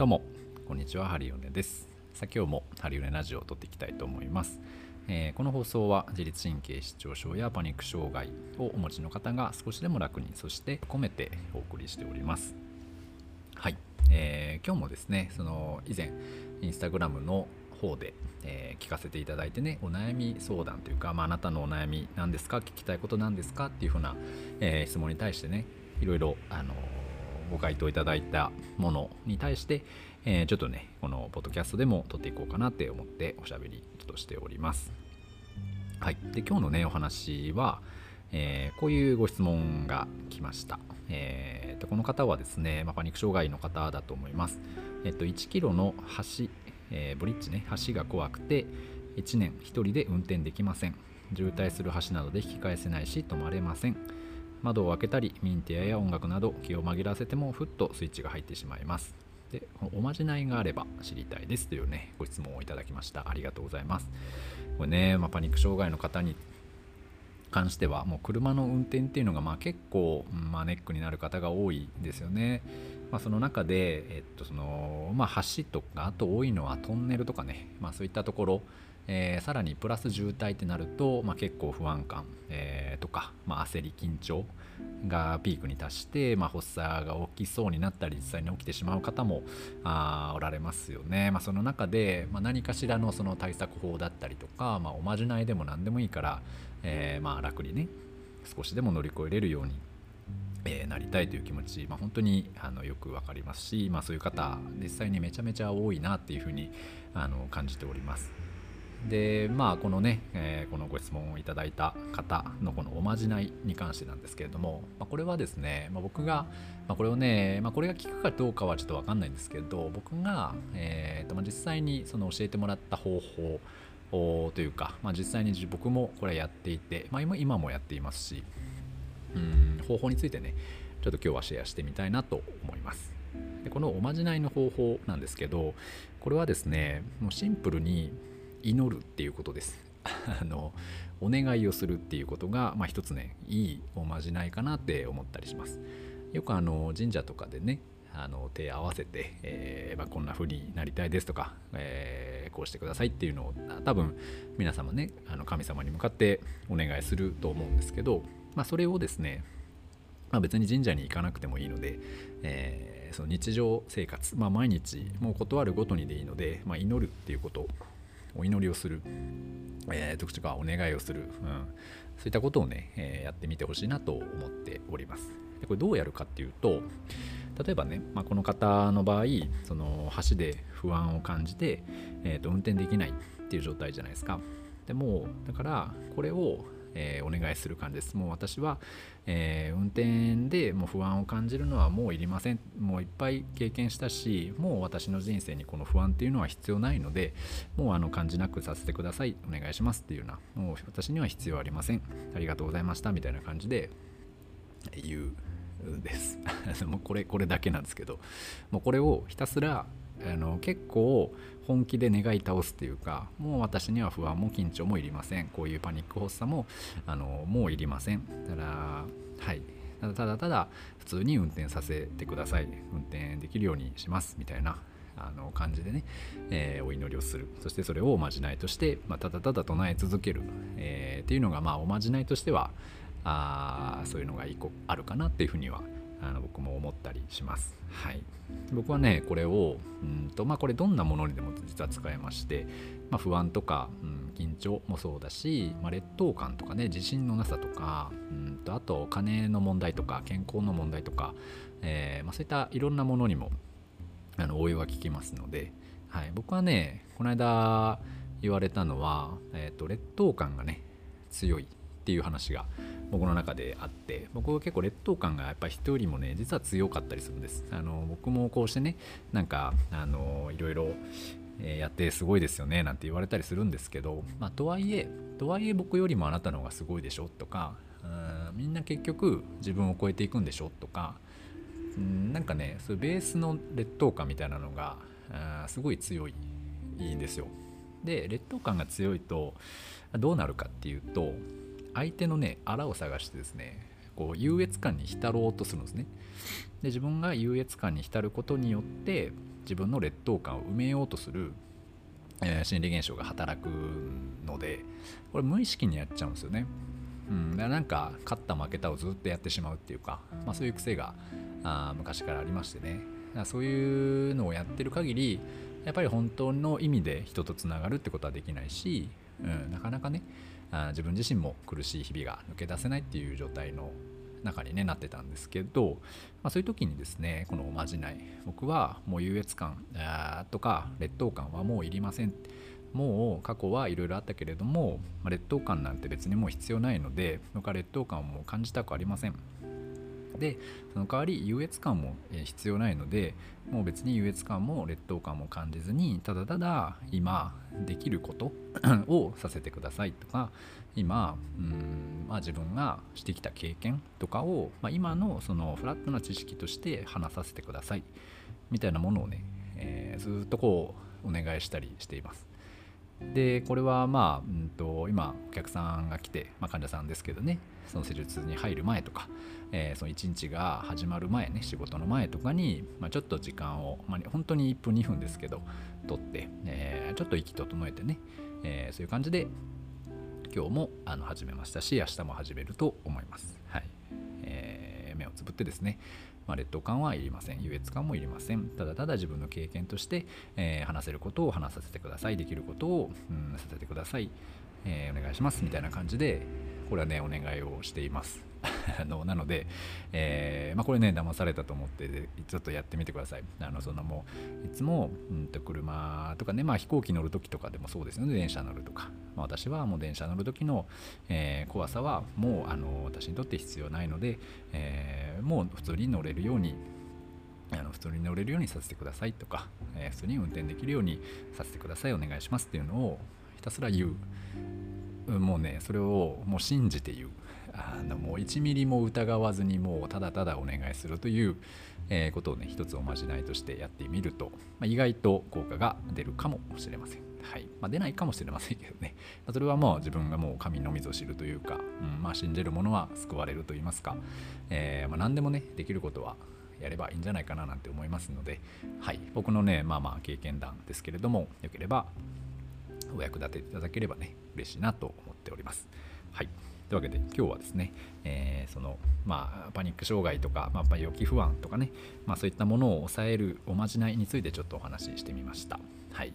どうも。こんにちは。ハリオネです。さあ今日もハリオネラジオを撮っていきたいと思います、えーこの放送は自律神経失調症やパニック障害をお持ちの方が少しでも楽にそして込めてお送りしております。はい、えー今日もですねその以前インスタグラムの方で、えー聞かせていただいてねお悩み相談というか、まあ、あなたのお悩み何ですか？聞きたいことなんですか？っていうふうな、えー質問に対してねいろいろ、あのーご回答いただいたものに対して、えーちょっとねこのポッドキャストでも撮っていこうかなって思っておしゃべりとしております。はい、で今日のねお話は、えーこういうご質問が来ました、えーとこの方はですね、まあパニック障害の方だと思います、えっと1キロの橋、えーブリッジね橋が怖くて1年1人で運転できません。渋滞する橋などで引き返せないし止まれません。窓を開けたりミンティアや音楽など気を紛らわせてもふっとスイッチが入ってしまいます。でおまじないがあれば知りたいですというねご質問をいただきました。ありがとうございます。これね、まあ、パニック障害の方に関してはもう車の運転っていうのがまあ結構、まあ、ネックになる方が多いんですよね。まあ、その中で、えっとそのまあ、橋とかあと多いのはトンネルとかね、まあ、そういったところ、えーさらにプラス渋滞ってなると、まあ、結構不安感、えーとか、まあ、焦り緊張がピークに達して、まあ、発作が起きそうになったり実際に起きてしまう方もあおられますよね。まあ、その中で、まあ、何かしらのその対策法だったりとか、まあ、おまじないでも何でもいいから、えーまあ楽にね少しでも乗り越えれるように、えーなりたいという気持ち、まあ、本当にあのよくわかりますし、まあ、そういう方実際にめちゃめちゃ多いなっていうふうにあの感じております。でまあこのね、えーこのご質問をいただいた方のこのおまじないに関してなんですけれども、まあ、これはですね、まあ、僕が、まあ、これをね、ま、これが効くかどうかはちょっと分かんないんですけど僕が、えーとまあ、実際にその教えてもらった方法というか、まあ、実際に僕もこれやっていて、ま、今今もやっていますしうん方法についてねちょっと今日はシェアしてみたいなと思います。でこのおまじないの方法なんですけどこれはですねもうシンプルに祈るっていうことです。あのお願いをするっていうことが、まあ、一つねいいおまじないかなって思ったりします。よくあの神社とかでねあの手合わせて、えーまあ、こんな風になりたいですとか、えーこうしてくださいっていうのを多分皆様ねあの神様に向かってお願いすると思うんですけど、まあ、それをですねまあ、別に神社に行かなくてもいいので、えーその日常生活、まあ、毎日もう断るごとにでいいので、まあ、祈るっていうことお祈りをする、えー、とかお願いをする、うん、そういったことをね、えーやってみてほしいなと思っております。でこれどうやるかっていうと例えばね、まあ、この方の場合その橋で不安を感じて、えーと運転できないっていう状態じゃないですか。でもだからこれを、えーお願いする感じです。もう私は、えー運転でもう不安を感じるのはもういりません。もういっぱい経験したしもう私の人生にこの不安っていうのは必要ないのでもうあの感じなくさせてください。お願いしますっていうようなもう私には必要ありません。ありがとうございましたみたいな感じで言うんです。もうこれこれだけなんですけどもうこれをひたすらあの結構本気で願い倒すっていうかもう私には不安も緊張もいりません。こういうパニック発作もあのもういりません。だからはい。ただただただ普通に運転させてください。運転できるようにしますみたいなあの感じでね、えーお祈りをする。そしてそれをおまじないとして、まあ、ただただ唱え続ける、えーっていうのがまあおまじないとしてはあそういうのが一個あるかなっていうふうにはあの僕も思ったりします。はい、僕はねこれをうんとまあこれどんなものにでも実は使えまして、まあ、不安とか、うん、緊張もそうだし、まあ、劣等感とかね自信のなさとかうんとあとお金の問題とか健康の問題とか、えーま、そういったいろんなものにもあの応用が効きますので、はい、僕はねこの間言われたのは、えー、と劣等感がね強い。っていう話が僕の中であって僕は結構劣等感がやっぱ人よりもね実は強かったりするんです。あの僕もこうしてねなんかあのいろいろやってすごいですよねなんて言われたりするんですけど、まあ、とはいえとはいえ僕よりもあなたの方がすごいでしょとかうんみんな結局自分を超えていくんでしょとかうんなんかねそういうベースの劣等感みたいなのがあすごい強いいいんですよ。で劣等感が強いとどうなるかっていうと相手のねあらを探してですねこう優越感に浸ろうとするんですねで自分が優越感に浸ることによって自分の劣等感を埋めようとする、えー、心理現象が働くのでこれ無意識にやっちゃうんですよね。うん、だからなんか勝った負けたをずっとやってしまうっていうか、まあ、そういう癖があ昔からありましてねそういうのをやってる限りやっぱり本当の意味で人とつながるってことはできないし、うん、なかなかねあ自分自身も苦しい日々が抜け出せないっていう状態の中に、ね、なってたんですけど、まあ、そういう時にですねこのおまじない僕はもう優越感とか劣等感はもういりません。もう過去はいろいろあったけれども、まあ、劣等感なんて別にもう必要ないので僕は劣等感をもう感じたくありません。でその代わり優越感も必要ないのでもう別に優越感も劣等感も感じずにただただ今できること をさせてくださいとか今うん、まあ、自分がしてきた経験とかを、まあ、今のそのフラットな知識として話させてくださいみたいなものをね、えー、ずっとこうお願いしたりしています。でこれはまあ、うんと、今お客さんが来て、まあ、患者さんですけどねその施術に入る前とか、えー、その1日が始まる前ね仕事の前とかに、まあ、ちょっと時間を、まあ、本当に1分2分ですけど取って、えー、ちょっと息整えてね、えー、そういう感じで今日もあの始めましたし明日も始めると思います。はいえー、目をつぶってですねまあ、劣等感はいりません。優越感もいりません。ただただ自分の経験として、えー、話せることを話させてください。できることを、うん、させてください、えー、お願いします。みたいな感じでこれはねお願いをしています。あのなので、えー、まあ、これね騙されたと思ってちょっとやってみてください。あのそのもういつも、うんと、車とかね、まあ、飛行機乗る時とかでもそうですよね。電車乗るとか、まあ、私はもう電車乗る時の、えー、怖さはもうあの私にとって必要ないので、えー、もう普通に乗れるようにあの普通に乗れるようにさせてくださいとか、えー、普通に運転できるようにさせてくださいお願いしますっていうのをひたすら言う。もうねそれをもう信じて言う。あのもう1ミリも疑わずにもうただただお願いするという、え、ことをね一つおまじないとしてやってみると、まあ、意外と効果が出るかもしれません。はい。まあ、出ないかもしれませんけどね、まあ、それはもう自分がもう神のみぞ知るというか、うんまあ、信じる者は救われると言いますか、えー、ま、何でもねできることはやればいいんじゃないかななんて思いますので、はい、僕のねまあまあ経験談ですけれどもよければお役立ていただければね嬉しいなと思っております。はい。というわけで今日はですね、えー、そのまあパニック障害とか、まあ、予期不安とかね、まあ、そういったものを抑えるおまじないについてちょっとお話ししてみました。はい。な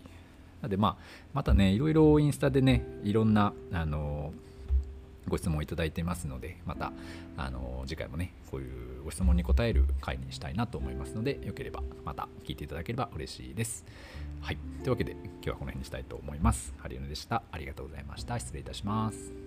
のでまあまたねいろいろインスタでねいろんなあのご質問をいただいてますのでまたあの次回もねこういうご質問に答える回にしたいなと思いますのでよければまた聞いていただければ嬉しいです。はい。というわけで今日はこの辺にしたいと思います。ハリウヌでした。ありがとうございました。失礼いたします。